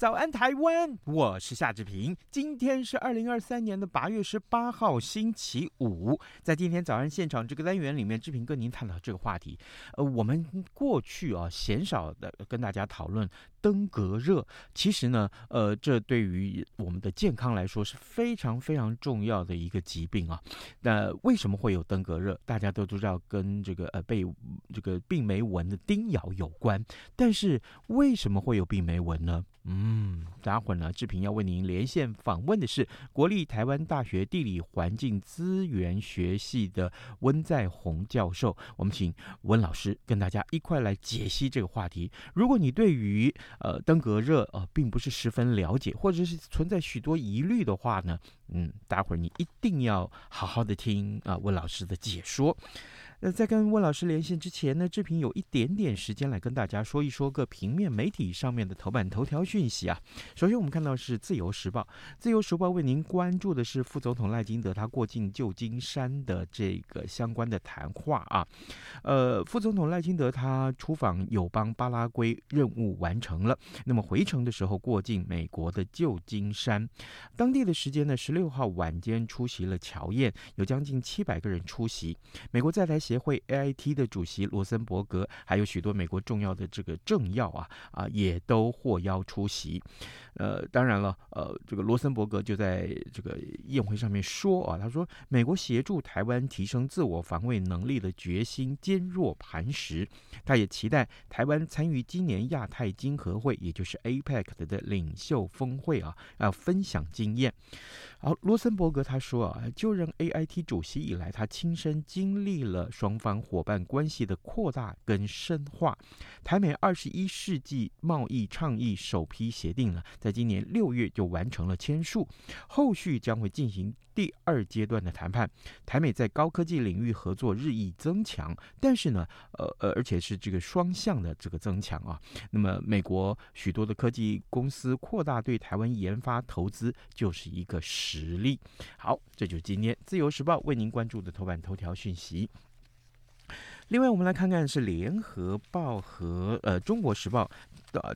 早安，台湾！我是夏志平。今天是二零二三年的八月十八号，星期五。在今天早安现场这个单元里面，志平跟您探讨这个话题。呃，我们过去啊，鲜少的跟大家讨论登革热。其实呢，呃，这对于我们的健康来说是非常非常重要的一个疾病啊。那为什么会有登革热？大家都知道跟这个呃被这个病媒蚊的叮咬有关。但是为什么会有病媒蚊呢？嗯，待会儿呢，志平要为您连线访问的是国立台湾大学地理环境资源学系的温在宏教授。我们请温老师跟大家一块来解析这个话题。如果你对于呃登革热呃并不是十分了解，或者是存在许多疑虑的话呢，嗯，待会儿你一定要好好的听啊、温老师的解说。那在跟温老师连线之前呢，志平有一点点时间来跟大家说一说个平面媒体上面的头版头条讯息啊。首先我们看到是《自由时报》，《自由时报》为您关注的是副总统赖清德他过境旧金山的这个相关的谈话啊。呃，副总统赖清德他出访友邦巴拉圭任务完成了，那么回程的时候过境美国的旧金山，当地的时间呢十六号晚间出席了乔宴，有将近七百个人出席，美国在台协会 AIT 的主席罗森伯格，还有许多美国重要的这个政要啊啊，也都获邀出席。呃，当然了，呃，这个罗森伯格就在这个宴会上面说啊，他说美国协助台湾提升自我防卫能力的决心坚若磐石。他也期待台湾参与今年亚太经合会，也就是 APEC 的领袖峰会啊，要分享经验。好，罗森伯格他说啊，就任 AIT 主席以来，他亲身经历了双方伙伴关系的扩大跟深化。台美二十一世纪贸易倡议首批协定呢，在今年六月就完成了签署，后续将会进行第二阶段的谈判。台美在高科技领域合作日益增强，但是呢，呃呃，而且是这个双向的这个增强啊。那么，美国许多的科技公司扩大对台湾研发投资，就是一个实例。好，这就是今天《自由时报》为您关注的头版头条讯息。另外，我们来看看是《联合报》和呃《中国时报》。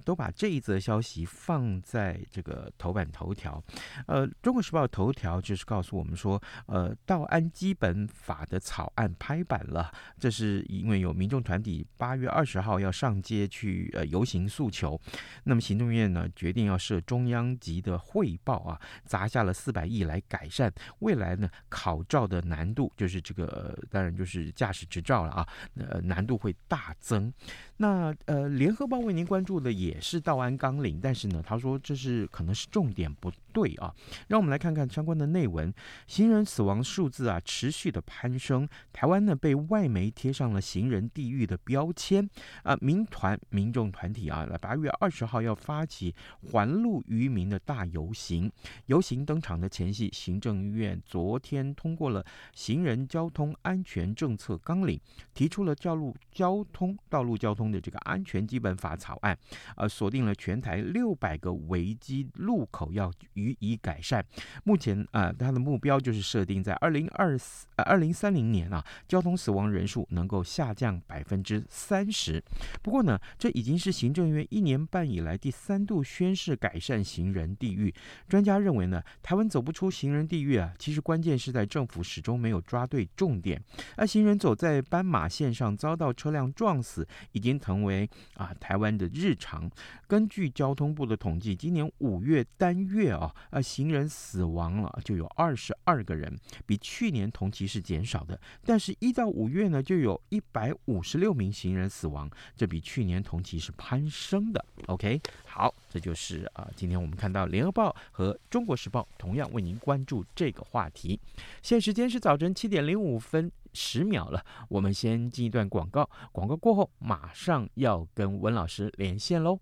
都把这一则消息放在这个头版头条，呃，《中国时报》头条就是告诉我们说，呃，道安基本法的草案拍板了，这是因为有民众团体八月二十号要上街去呃游行诉求，那么行政院呢决定要设中央级的汇报啊，砸下了四百亿来改善未来呢考照的难度，就是这个、当然就是驾驶执照了啊，呃难度会大增。那呃，联合报为您关注的也是道安纲领，但是呢，他说这是可能是重点不对啊。让我们来看看相关的内文。行人死亡数字啊持续的攀升，台湾呢被外媒贴上了行人地狱的标签啊。民团民众团体啊，八月二十号要发起还路于民的大游行。游行登场的前夕，行政院昨天通过了行人交通安全政策纲领，提出了道路交通道路交通。的这个安全基本法草案，呃，锁定了全台六百个危机路口要予以改善。目前啊、它的目标就是设定在二零二四二零三零年啊，交通死亡人数能够下降百分之三十。不过呢，这已经是行政院一年半以来第三度宣示改善行人地狱。专家认为呢，台湾走不出行人地狱啊，其实关键是在政府始终没有抓对重点。而行人走在斑马线上遭到车辆撞死，已经成为啊台湾的日常。根据交通部的统计，今年五月单月啊，呃，行人死亡了就有二十二个人，比去年同期是减少的。但是，一到五月呢，就有一百五十六名行人死亡，这比去年同期是攀升的。OK，好，这就是啊，今天我们看到《联合报》和《中国时报》同样为您关注这个话题。现时间是早晨七点零五分。十秒了。我们先进一段广告，广告过后马上要跟温老师连线喽。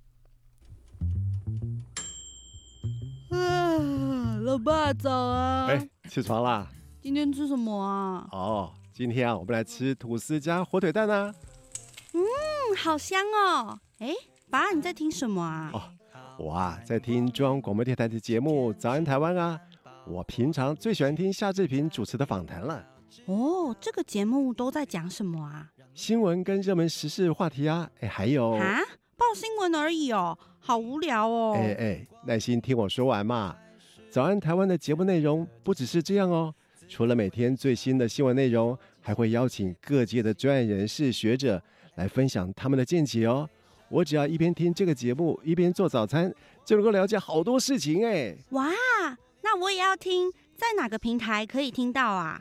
啊，老爸早啊！哎，起床啦！今天吃什么啊？哦，今天啊，我们来吃吐司加火腿蛋啊。嗯，好香哦！哎，爸，你在听什么啊？哦，我啊，在听中央广播电台的节目《早安台湾》啊。我平常最喜欢听夏志平主持的访谈了。哦，这个节目都在讲什么啊？新闻跟热门时事话题啊，哎，还有啊，报新闻而已哦，好无聊哦。哎哎，耐心听我说完嘛。早安台湾的节目内容不只是这样哦，除了每天最新的新闻内容，还会邀请各界的专业人士、学者来分享他们的见解哦。我只要一边听这个节目，一边做早餐，就能够了解好多事情哎。哇！那我也要听，在哪个平台可以听到啊？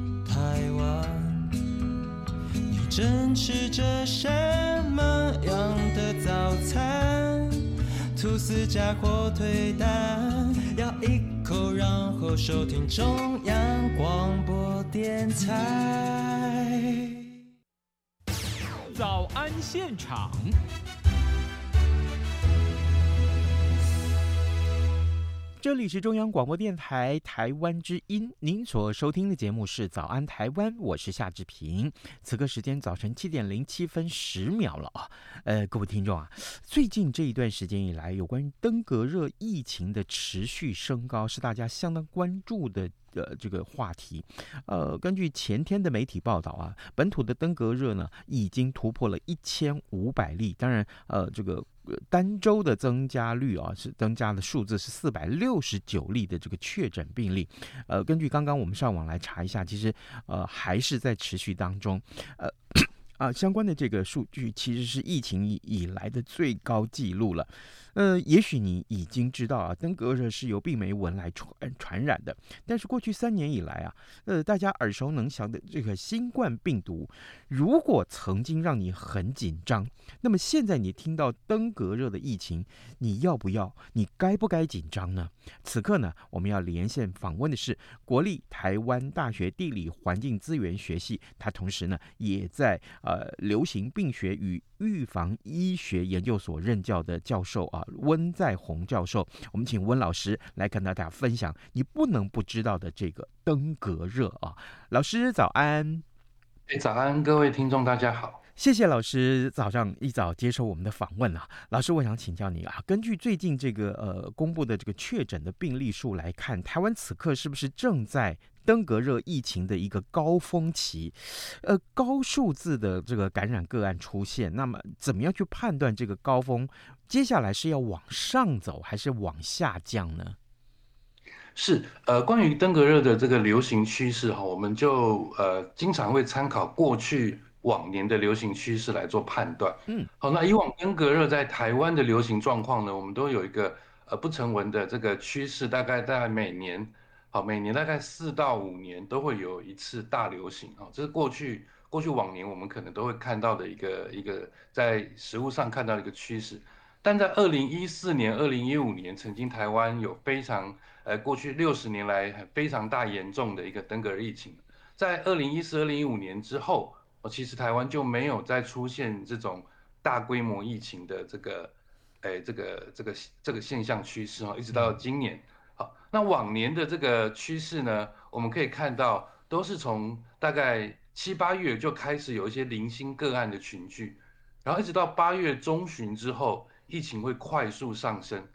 吃着什么样的早餐？吐司加火腿蛋，咬一口，然后收听中央广播电台。早安现场。这里是中央广播电台台湾之音，您所收听的节目是《早安台湾》，我是夏志平。此刻时间早晨七点零七分十秒了啊，呃，各位听众啊，最近这一段时间以来，有关于登革热疫情的持续升高，是大家相当关注的。呃这个话题，呃，根据前天的媒体报道啊，本土的登革热呢已经突破了一千五百例。当然，呃，这个单周的增加率啊是增加的数字是四百六十九例的这个确诊病例。呃，根据刚刚我们上网来查一下，其实呃还是在持续当中。呃啊，相关的这个数据其实是疫情以来的最高记录了。呃，也许你已经知道啊，登革热是由病媒蚊来传传染的。但是过去三年以来啊，呃，大家耳熟能详的这个新冠病毒，如果曾经让你很紧张，那么现在你听到登革热的疫情，你要不要？你该不该紧张呢？此刻呢，我们要连线访问的是国立台湾大学地理环境资源学系，他同时呢也在呃流行病学与预防医学研究所任教的教授啊。温在鸿教授，我们请温老师来跟大家分享你不能不知道的这个登革热啊。老师早安，哎，早安，各位听众大家好，谢谢老师早上一早接受我们的访问啊。老师，我想请教你啊，根据最近这个呃公布的这个确诊的病例数来看，台湾此刻是不是正在登革热疫情的一个高峰期，呃，高数字的这个感染个案出现，那么怎么样去判断这个高峰接下来是要往上走还是往下降呢？是，呃，关于登革热的这个流行趋势哈，我们就呃经常会参考过去往年的流行趋势来做判断。嗯，好，那以往登革热在台湾的流行状况呢，我们都有一个呃不成文的这个趋势，大概在每年。好，每年大概四到五年都会有一次大流行啊，这是过去过去往年我们可能都会看到的一个一个在食物上看到的一个趋势。但在二零一四年、二零一五年，曾经台湾有非常呃过去六十年来非常大严重的一个登革热疫情，在二零一四、二零一五年之后，哦，其实台湾就没有再出现这种大规模疫情的这个，哎，这个这个这个现象趋势哈，一直到今年。那往年的这个趋势呢，我们可以看到，都是从大概七八月就开始有一些零星个案的群聚，然后一直到八月中旬之后，疫情会快速上升。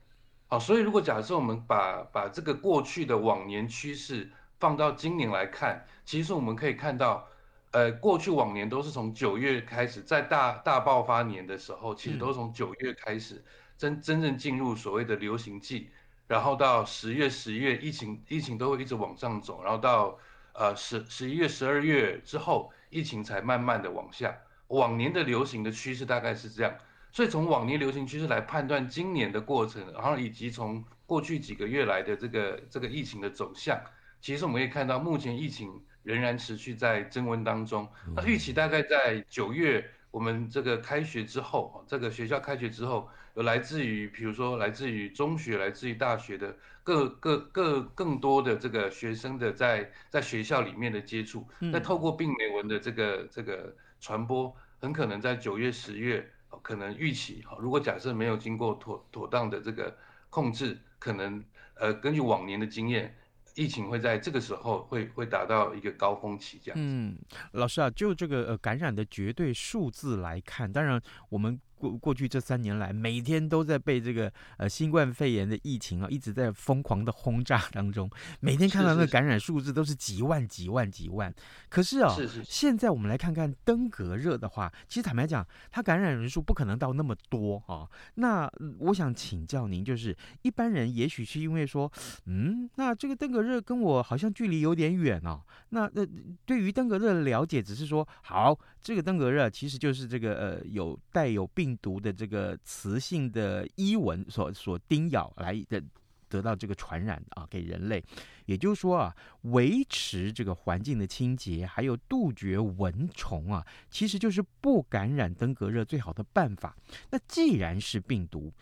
好，所以如果假设我们把把这个过去的往年趋势放到今年来看，其实我们可以看到，呃，过去往年都是从九月开始，在大大爆发年的时候，其实都是从九月开始真真正进入所谓的流行季。然后到十月、十一月，疫情疫情都会一直往上走，然后到呃十十一月、十二月之后，疫情才慢慢的往下。往年的流行的趋势大概是这样，所以从往年流行趋势来判断今年的过程，然后以及从过去几个月来的这个这个疫情的走向，其实我们可以看到，目前疫情仍然持续在增温当中。那预期大概在九月，我们这个开学之后，这个学校开学之后，有来自于比如说来自于中学、来自于大学的各各各更多的这个学生的在在学校里面的接触，那透过病媒文的这个这个。传播很可能在九月、十月，可能预期哈，如果假设没有经过妥妥当的这个控制，可能呃，根据往年的经验，疫情会在这个时候会会达到一个高峰期这样。嗯，老师啊，就这个呃感染的绝对数字来看，当然我们。过过去这三年来，每天都在被这个呃新冠肺炎的疫情啊，一直在疯狂的轰炸当中。每天看到那个感染数字都是几万、几万、几万。可是啊、哦，是是是现在我们来看看登革热的话，其实坦白讲，它感染人数不可能到那么多啊、哦。那我想请教您，就是一般人也许是因为说，嗯，那这个登革热跟我好像距离有点远哦。那那对于登革热的了解，只是说好，这个登革热其实就是这个呃有带有病。病毒的这个雌性的伊蚊所所叮咬来的得到这个传染啊，给人类，也就是说啊，维持这个环境的清洁，还有杜绝蚊虫啊，其实就是不感染登革热最好的办法。那既然是病毒，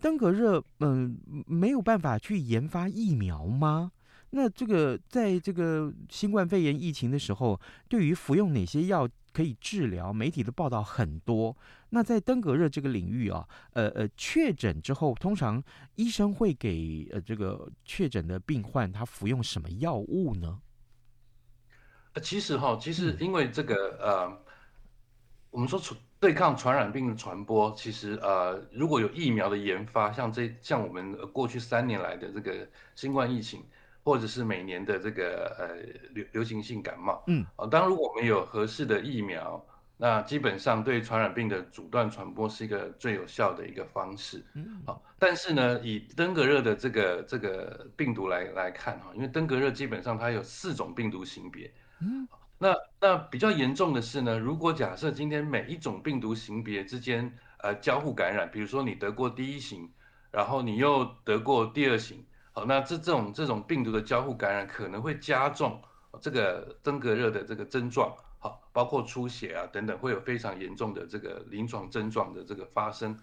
登革热嗯、没有办法去研发疫苗吗？那这个在这个新冠肺炎疫情的时候，对于服用哪些药可以治疗，媒体的报道很多。那在登革热这个领域啊，呃呃，确诊之后，通常医生会给呃这个确诊的病患他服用什么药物呢？呃，其实哈，其实因为这个呃，我们说传对抗传染病的传播，其实呃，如果有疫苗的研发，像这像我们过去三年来的这个新冠疫情，或者是每年的这个呃流流行性感冒，嗯，啊，当如果我们有合适的疫苗。那基本上对传染病的阻断传播是一个最有效的一个方式。嗯，好，但是呢，以登革热的这个这个病毒来来看哈，因为登革热基本上它有四种病毒型别。嗯，那那比较严重的是呢，如果假设今天每一种病毒型别之间呃交互感染，比如说你得过第一型，然后你又得过第二型，好，那这这种这种病毒的交互感染可能会加重这个登革热的这个症状。好，包括出血啊等等，会有非常严重的这个临床症状的这个发生。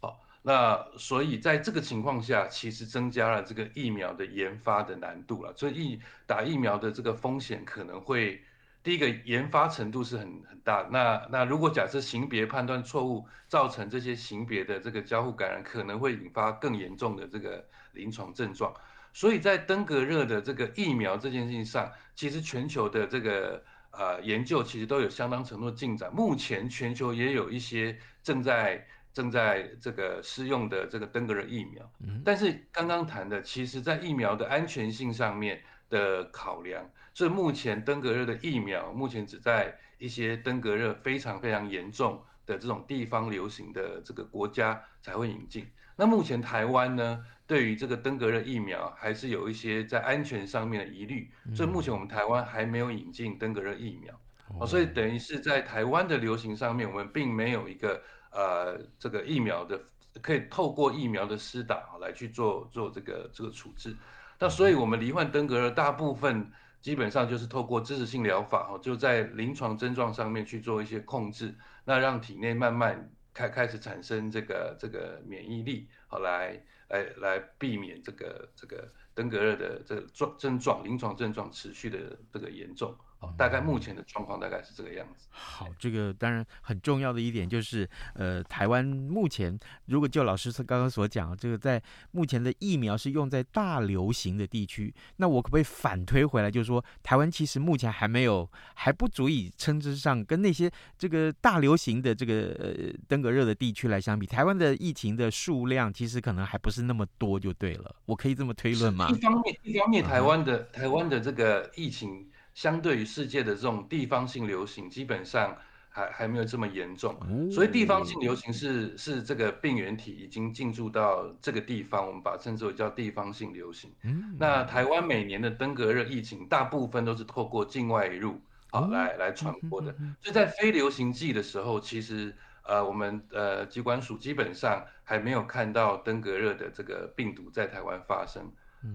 好，那所以在这个情况下，其实增加了这个疫苗的研发的难度了。所以疫打疫苗的这个风险可能会，第一个研发程度是很很大。那那如果假设型别判断错误，造成这些型别的这个交互感染，可能会引发更严重的这个临床症状。所以在登革热的这个疫苗这件事情上，其实全球的这个。呃，研究其实都有相当程度的进展。目前全球也有一些正在正在这个施用的这个登革热疫苗。但是刚刚谈的，其实在疫苗的安全性上面的考量，所以目前登革热的疫苗目前只在一些登革热非常非常严重的这种地方流行的这个国家才会引进。那目前台湾呢，对于这个登革热疫苗还是有一些在安全上面的疑虑，所以目前我们台湾还没有引进登革热疫苗，哦，所以等于是在台湾的流行上面，我们并没有一个呃这个疫苗的可以透过疫苗的施打来去做做这个这个处置。那所以我们罹患登革热大部分基本上就是透过支持性疗法，哦，就在临床症状上面去做一些控制，那让体内慢慢。开开始产生这个这个免疫力，好来来来避免这个这个登革热的这个状症状临床症状持续的这个严重。大概目前的状况大概是这个样子。好，这个当然很重要的一点就是，呃，台湾目前如果就老师刚刚所讲，这个在目前的疫苗是用在大流行的地区，那我可不可以反推回来，就是说台湾其实目前还没有还不足以称之上跟那些这个大流行的这个呃登革热的地区来相比，台湾的疫情的数量其实可能还不是那么多，就对了。我可以这么推论吗？一方面，一方面台湾的、嗯、台湾的这个疫情。相对于世界的这种地方性流行，基本上还还没有这么严重，所以地方性流行是是这个病原体已经进驻到这个地方，我们把它称之为叫地方性流行。那台湾每年的登革热疫情，大部分都是透过境外入，好来来传播的。所以在非流行季的时候，其实呃我们呃疾管署基本上还没有看到登革热的这个病毒在台湾发生。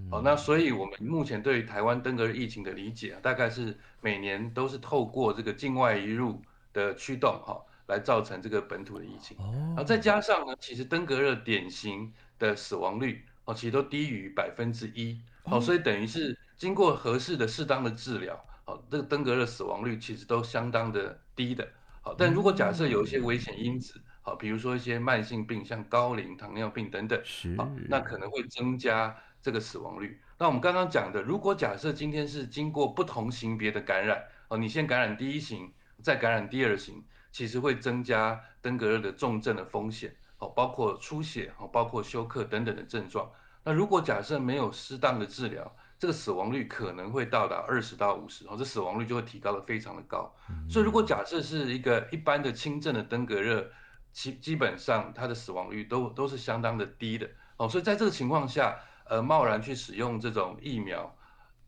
好，那所以我们目前对于台湾登革热疫情的理解啊，大概是每年都是透过这个境外移入的驱动哈，来造成这个本土的疫情。然后再加上呢，其实登革热典型的死亡率哦，其实都低于百分之一。好，所以等于是经过合适的、适当的治疗，好，这个登革热死亡率其实都相当的低的。好，但如果假设有一些危险因子，好，比如说一些慢性病，像高龄、糖尿病等等，好，那可能会增加这个死亡率。那我们刚刚讲的，如果假设今天是经过不同型别的感染，哦，你先感染第一型，再感染第二型，其实会增加登革热的重症的风险，哦，包括出血，哦，包括休克等等的症状。那如果假设没有适当的治疗，这个死亡率可能会到达二十到五十，哦，这死亡率就会提高得非常的高。所以如果假设是一个一般的轻症的登革热，基基本上它的死亡率都都是相当的低的，哦，所以在这个情况下，呃，贸然去使用这种疫苗，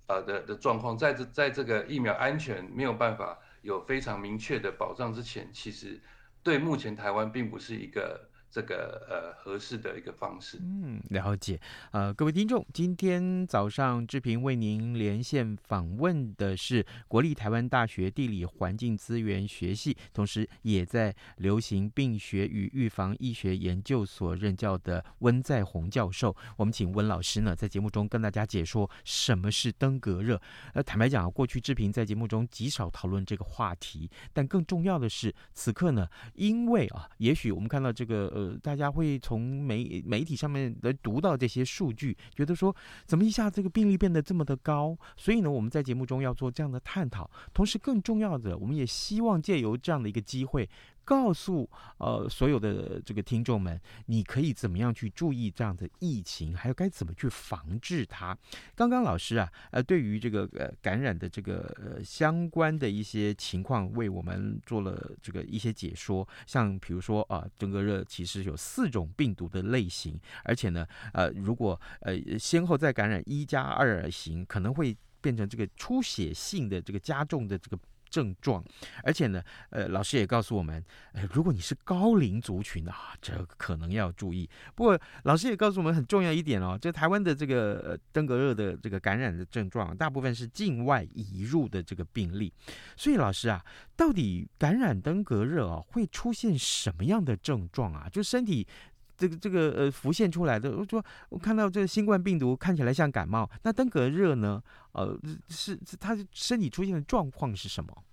呃的的状况，在这在这个疫苗安全没有办法有非常明确的保障之前，其实对目前台湾并不是一个。这个呃合适的一个方式，嗯，了解。呃，各位听众，今天早上志平为您连线访问的是国立台湾大学地理环境资源学系，同时也在流行病学与预防医学研究所任教的温在宏教授。我们请温老师呢，在节目中跟大家解说什么是登革热。呃，坦白讲啊，过去志平在节目中极少讨论这个话题，但更重要的是，此刻呢，因为啊，也许我们看到这个呃。大家会从媒媒体上面来读到这些数据，觉得说怎么一下这个病例变得这么的高？所以呢，我们在节目中要做这样的探讨。同时，更重要的，我们也希望借由这样的一个机会。告诉呃所有的这个听众们，你可以怎么样去注意这样的疫情，还有该怎么去防治它。刚刚老师啊，呃，对于这个呃感染的这个呃相关的一些情况，为我们做了这个一些解说。像比如说啊，登革热其实有四种病毒的类型，而且呢，呃，如果呃先后再感染一加二型，可能会变成这个出血性的这个加重的这个。症状，而且呢，呃，老师也告诉我们，呃，如果你是高龄族群啊，这可能要注意。不过，老师也告诉我们很重要一点哦，这台湾的这个登革热的这个感染的症状，大部分是境外移入的这个病例。所以，老师啊，到底感染登革热啊会出现什么样的症状啊？就身体。这个这个呃浮现出来的，我说我看到这个新冠病毒看起来像感冒，那登革热呢？呃，是是他身体出现的状况是什么？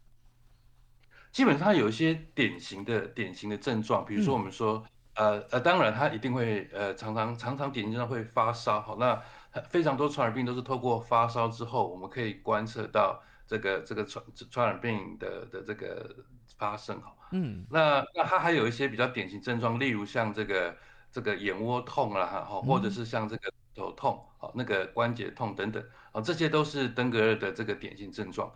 基本上有一些典型的典型的症状，比如说我们说，嗯、呃呃，当然他一定会呃常常常常典型上会发烧，好，那非常多传染病都是透过发烧之后，我们可以观测到这个这个传传染病的的这个发生，好，嗯，那那它还有一些比较典型症状，例如像这个。这个眼窝痛啦，哈，或者是像这个头痛，好，那个关节痛等等，啊，这些都是登革热的这个典型症状。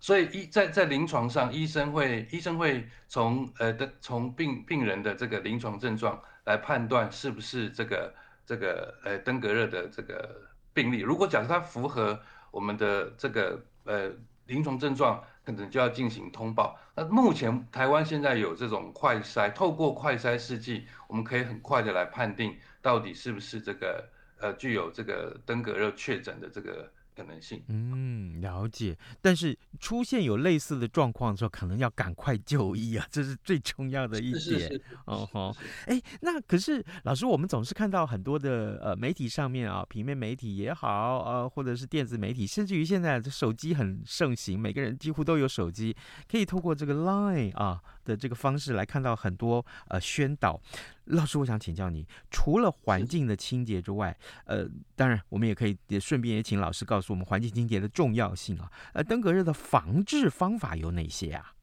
所以医在在临床上，医生会医生会从呃的从病病人的这个临床症状来判断是不是这个这个呃登革热的这个病例。如果假设它符合我们的这个呃临床症状。可能就要进行通报。那目前台湾现在有这种快筛，透过快筛试剂，我们可以很快的来判定到底是不是这个呃具有这个登革热确诊的这个。可能性，嗯，了解。但是出现有类似的状况的时候，可能要赶快就医啊，这是最重要的一点。是是是哦吼，哎，那可是老师，我们总是看到很多的呃媒体上面啊，平面媒体也好，呃，或者是电子媒体，甚至于现在手机很盛行，每个人几乎都有手机，可以透过这个 Line 啊的这个方式来看到很多呃宣导。老师，我想请教你，除了环境的清洁之外，呃，当然我们也可以也顺便也请老师告诉我们环境清洁的重要性啊。呃，登革热的防治方法有哪些啊？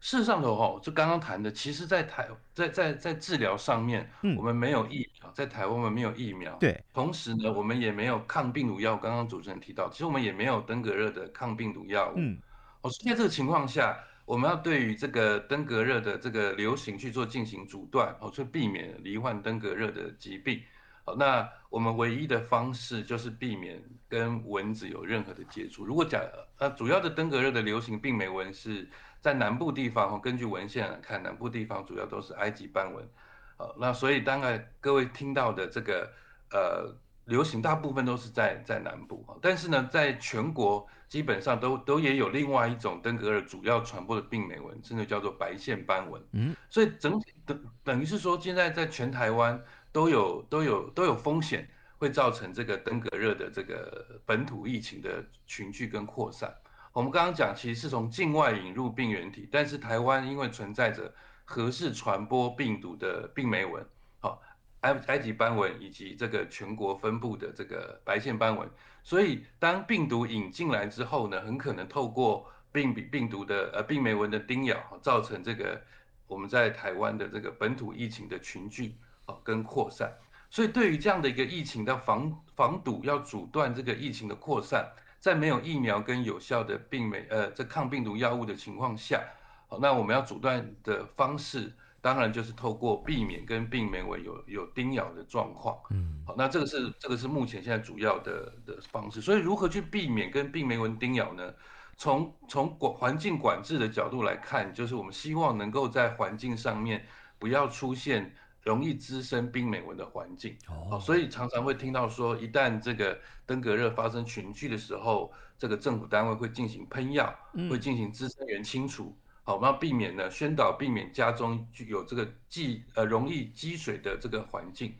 事实上头哈，就刚刚谈的，其实在台在在在治疗上面，嗯，我们没有疫苗，在台湾我们没有疫苗，对。同时呢，我们也没有抗病毒药。刚刚主持人提到，其实我们也没有登革热的抗病毒药物。嗯，哦，在这个情况下。我们要对于这个登革热的这个流行去做进行阻断，哦，去避免罹患登革热的疾病，好，那我们唯一的方式就是避免跟蚊子有任何的接触。如果讲呃主要的登革热的流行病媒蚊是在南部地方，根据文献来看，南部地方主要都是埃及斑蚊。好，那所以当然各位听到的这个呃流行大部分都是在在南部，但是呢，在全国基本上都都也有另外一种登革热主要传播的病媒蚊，甚至叫做白线斑蚊。嗯，所以整体等等于是说，现在在全台湾。都有都有都有风险，会造成这个登革热的这个本土疫情的群聚跟扩散。我们刚刚讲，其实是从境外引入病原体，但是台湾因为存在着合适传播病毒的病媒蚊，好，埃埃及斑蚊以及这个全国分布的这个白线斑蚊，所以当病毒引进来之后呢，很可能透过病病毒的呃病媒蚊的叮咬，造成这个我们在台湾的这个本土疫情的群聚。跟扩散，所以对于这样的一个疫情的防防堵，要阻断这个疫情的扩散，在没有疫苗跟有效的病媒呃这抗病毒药物的情况下，好，那我们要阻断的方式，当然就是透过避免跟病媒蚊有有叮咬的状况，嗯，好，那这个是这个是目前现在主要的的方式。所以如何去避免跟病媒蚊叮咬呢？从从管环境管制的角度来看，就是我们希望能够在环境上面不要出现。容易滋生病媒蚊的环境，哦，所以常常会听到说，一旦这个登革热发生群聚的时候，这个政府单位会进行喷药，会进行滋生源清除，好，我们要避免呢，宣导避免家中具有这个积呃容易积水的这个环境。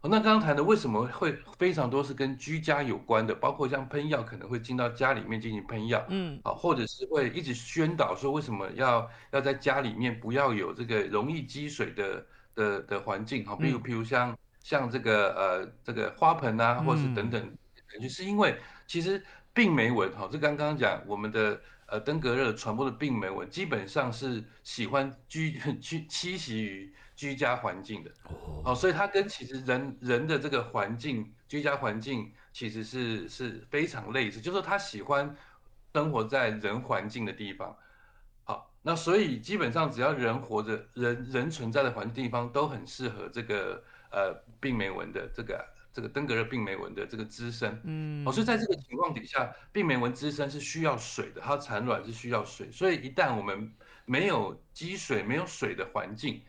好，那刚刚谈的为什么会非常多是跟居家有关的，包括像喷药可能会进到家里面进行喷药，嗯，好，或者是会一直宣导说为什么要要在家里面不要有这个容易积水的。的的环境哈，比如比如像像这个呃这个花盆啊，或是等等，感觉是因为其实病媒蚊哈，这刚刚讲我们的呃登革热传播的病媒蚊，基本上是喜欢居 居栖息于居家环境的，哦，所以它跟其实人人的这个环境居家环境其实是是非常类似，就是说它喜欢生活在人环境的地方。好那所以基本上只要人活着，人人存在的环境地方都很适合这个呃病媒蚊的这个这个登革热病媒蚊的这个滋生。嗯，哦，所以在这个情况底下，病媒蚊滋生是需要水的，它产卵是需要水，所以一旦我们没有积水、没有水的环境，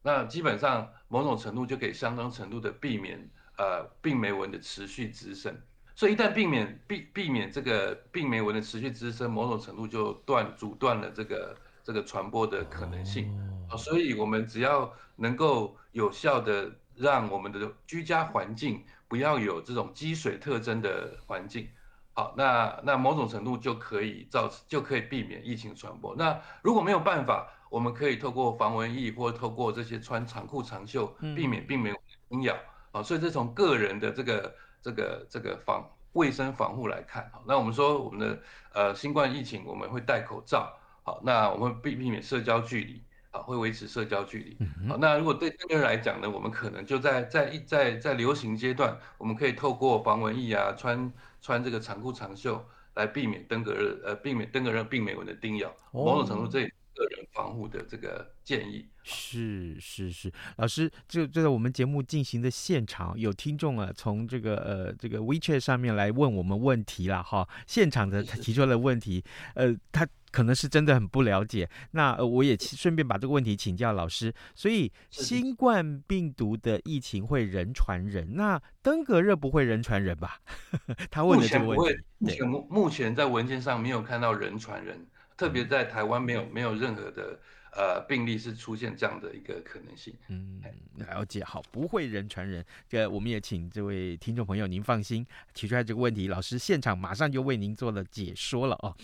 那基本上某种程度就可以相当程度的避免呃病媒蚊的持续滋生。所以一旦避免避避免这个病媒蚊的持续滋生，某种程度就断阻断了这个。这个传播的可能性，啊，所以我们只要能够有效的让我们的居家环境不要有这种积水特征的环境，好，那那某种程度就可以造就可以避免疫情传播。那如果没有办法，我们可以透过防蚊液或透过这些穿长裤长袖避免避免蚊叮咬，啊，所以这从个人的这个这个这个防卫生防护来看，好，那我们说我们的呃新冠疫情我们会戴口罩。好，那我们避避免社交距离，好，会维持社交距离。好，那如果对登革热来讲呢，我们可能就在在一在在流行阶段，我们可以透过防蚊液啊，穿穿这个长裤长袖来避免登革热，呃，避免登革热病媒蚊的叮咬。某种程度，这也个人防护的这个建议。是是是，老师，就就在我们节目进行的现场，有听众啊，从这个呃这个 WeChat 上面来问我们问题了哈，现场的他提出了问题，呃，他。可能是真的很不了解，那我也顺便把这个问题请教老师。所以，新冠病毒的疫情会人传人，那登革热不会人传人吧？他问的这个问题。目前，目前目前在文件上没有看到人传人，特别在台湾没有没有任何的。呃，病例是出现这样的一个可能性。嗯，了解，好，不会人传人。这我们也请这位听众朋友您放心，提出来这个问题，老师现场马上就为您做了解说了哦。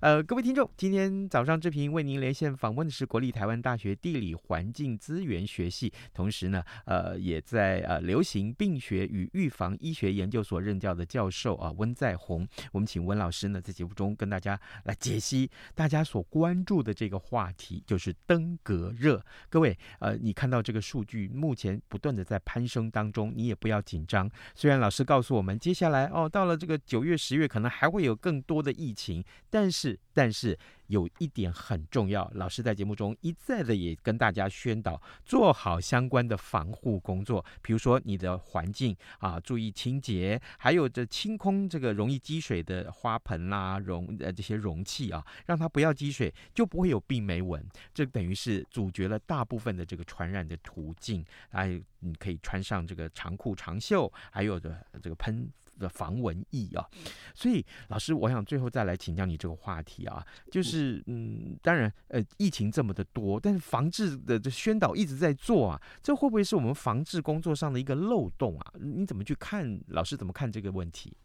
呃，各位听众，今天早上志平为您连线访问的是国立台湾大学地理环境资源学系，同时呢，呃，也在呃流行病学与预防医学研究所任教的教授啊温在宏。我们请温老师呢在节目中跟大家来解析大家所关注的这个话题，就是。登革热，各位，呃，你看到这个数据目前不断的在攀升当中，你也不要紧张。虽然老师告诉我们，接下来哦，到了这个九月、十月可能还会有更多的疫情，但是，但是有一点很重要，老师在节目中一再的也跟大家宣导，做好相关的防护工作，比如说你的环境啊，注意清洁，还有这清空这个容易积水的花盆啦、容呃这些容器啊，让它不要积水，就不会有病媒蚊。这等于是阻绝了大部分的这个传染的途径。哎，你可以穿上这个长裤长袖，还有的这个喷。的防蚊疫啊，所以老师，我想最后再来请教你这个话题啊，就是嗯，当然呃，疫情这么的多，但是防治的这宣导一直在做啊，这会不会是我们防治工作上的一个漏洞啊？你怎么去看？老师怎么看这个问题？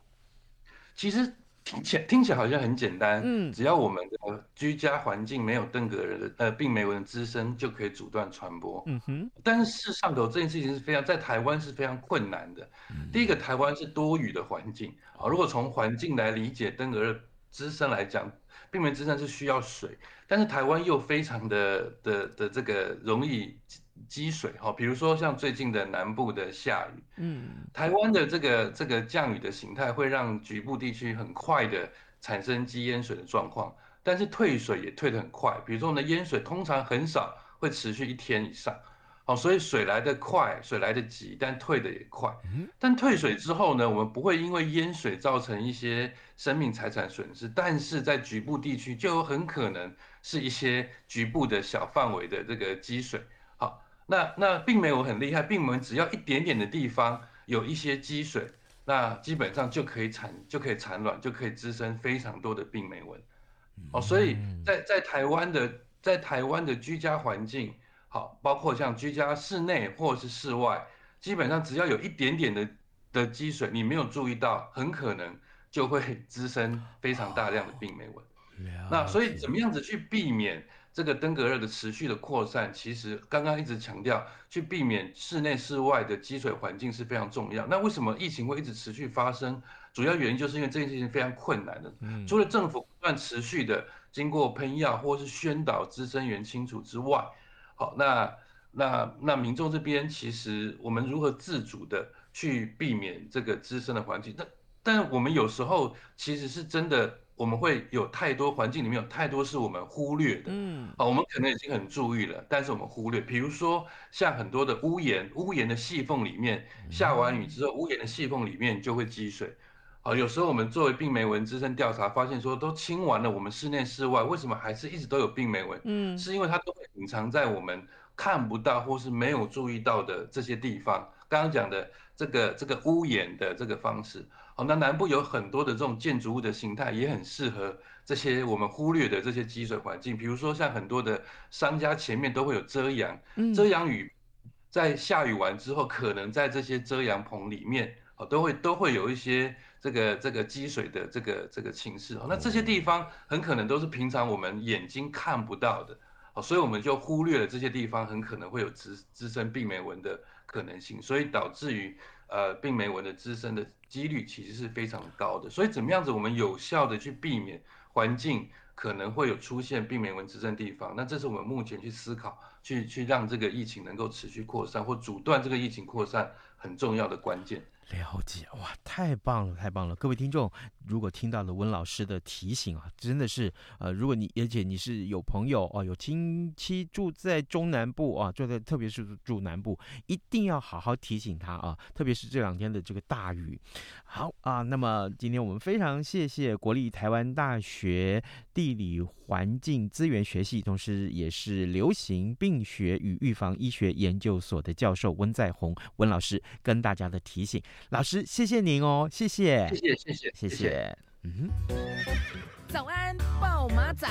其实。听起来听起来好像很简单，嗯，只要我们的居家环境没有登革热的呃病媒蚊滋生，就可以阻断传播，嗯哼。但是事实上头这件事情是非常在台湾是非常困难的。嗯、第一个，台湾是多雨的环境啊，如果从环境来理解登革热滋生来讲，病媒滋生是需要水，但是台湾又非常的的的这个容易。积水哈，比如说像最近的南部的下雨，嗯，台湾的这个这个降雨的形态会让局部地区很快的产生积淹水的状况，但是退水也退得很快。比如说我们的淹水通常很少会持续一天以上，好，所以水来得快，水来得急，但退得也快。但退水之后呢，我们不会因为淹水造成一些生命财产损失，但是在局部地区就有很可能是一些局部的小范围的这个积水。那那病媒蚊很厉害，病媒蚊只要一点点的地方有一些积水，那基本上就可以产就可以产卵，就可以滋生非常多的病媒蚊。哦，所以在在台湾的在台湾的居家环境，好，包括像居家室内或者是室外，基本上只要有一点点的的积水，你没有注意到，很可能就会滋生非常大量的病媒蚊。那所以怎么样子去避免？这个登革热的持续的扩散，其实刚刚一直强调，去避免室内室外的积水环境是非常重要。那为什么疫情会一直持续发生？主要原因就是因为这件事情非常困难的。除了政府不断持续的经过喷药或是宣导滋生源清除之外，好，那那那民众这边其实我们如何自主的去避免这个滋生的环境？但但我们有时候其实是真的。我们会有太多环境里面有太多是我们忽略的，嗯，啊，我们可能已经很注意了，但是我们忽略，比如说像很多的屋檐，屋檐的细缝里面下完雨之后，屋檐的细缝里面就会积水，啊，有时候我们作为病媒蚊滋生调查发现说，都清完了，我们室内室外为什么还是一直都有病媒蚊？嗯，是因为它都会隐藏在我们看不到或是没有注意到的这些地方。刚刚讲的这个这个屋檐的这个方式。哦，那南部有很多的这种建筑物的形态，也很适合这些我们忽略的这些积水环境。比如说，像很多的商家前面都会有遮阳，遮阳雨，在下雨完之后，可能在这些遮阳棚里面，哦，都会都会有一些这个这个积水的这个这个情势。哦，那这些地方很可能都是平常我们眼睛看不到的，哦，所以我们就忽略了这些地方很可能会有滋滋生病媒蚊的可能性，所以导致于。呃，病媒蚊的滋生的几率其实是非常高的，所以怎么样子我们有效的去避免环境可能会有出现病媒蚊滋生地方？那这是我们目前去思考，去去让这个疫情能够持续扩散或阻断这个疫情扩散很重要的关键。了解哇，太棒了，太棒了！各位听众，如果听到了温老师的提醒啊，真的是呃，如果你而且你是有朋友哦、有亲戚住在中南部啊，住在特别是住南部，一定要好好提醒他啊，特别是这两天的这个大雨。好啊，那么今天我们非常谢谢国立台湾大学地理环境资源学系，同时也是流行病学与预防医学研究所的教授温在宏温老师跟大家的提醒。老师，谢谢您哦，谢谢，谢谢，谢谢，谢谢，嗯，早安，暴马仔。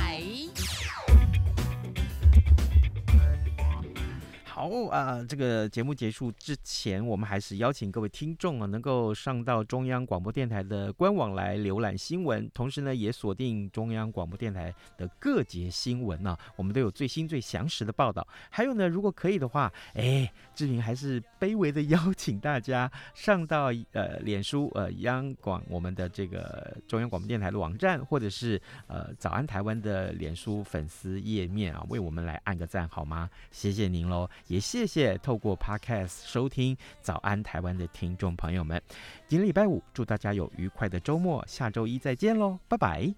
好啊，这个节目结束之前，我们还是邀请各位听众啊，能够上到中央广播电台的官网来浏览新闻，同时呢，也锁定中央广播电台的各节新闻呢、啊，我们都有最新最详实的报道。还有呢，如果可以的话，哎，志平还是卑微的 邀请大家上到呃脸书呃央广我们的这个中央广播电台的网站，或者是呃早安台湾的脸书粉丝页面啊，为我们来按个赞好吗？谢谢您喽。也谢谢透过 Podcast 收听《早安台湾》的听众朋友们，今天礼拜五，祝大家有愉快的周末，下周一再见喽，拜拜。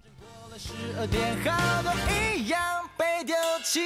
十二点后都一样被丢弃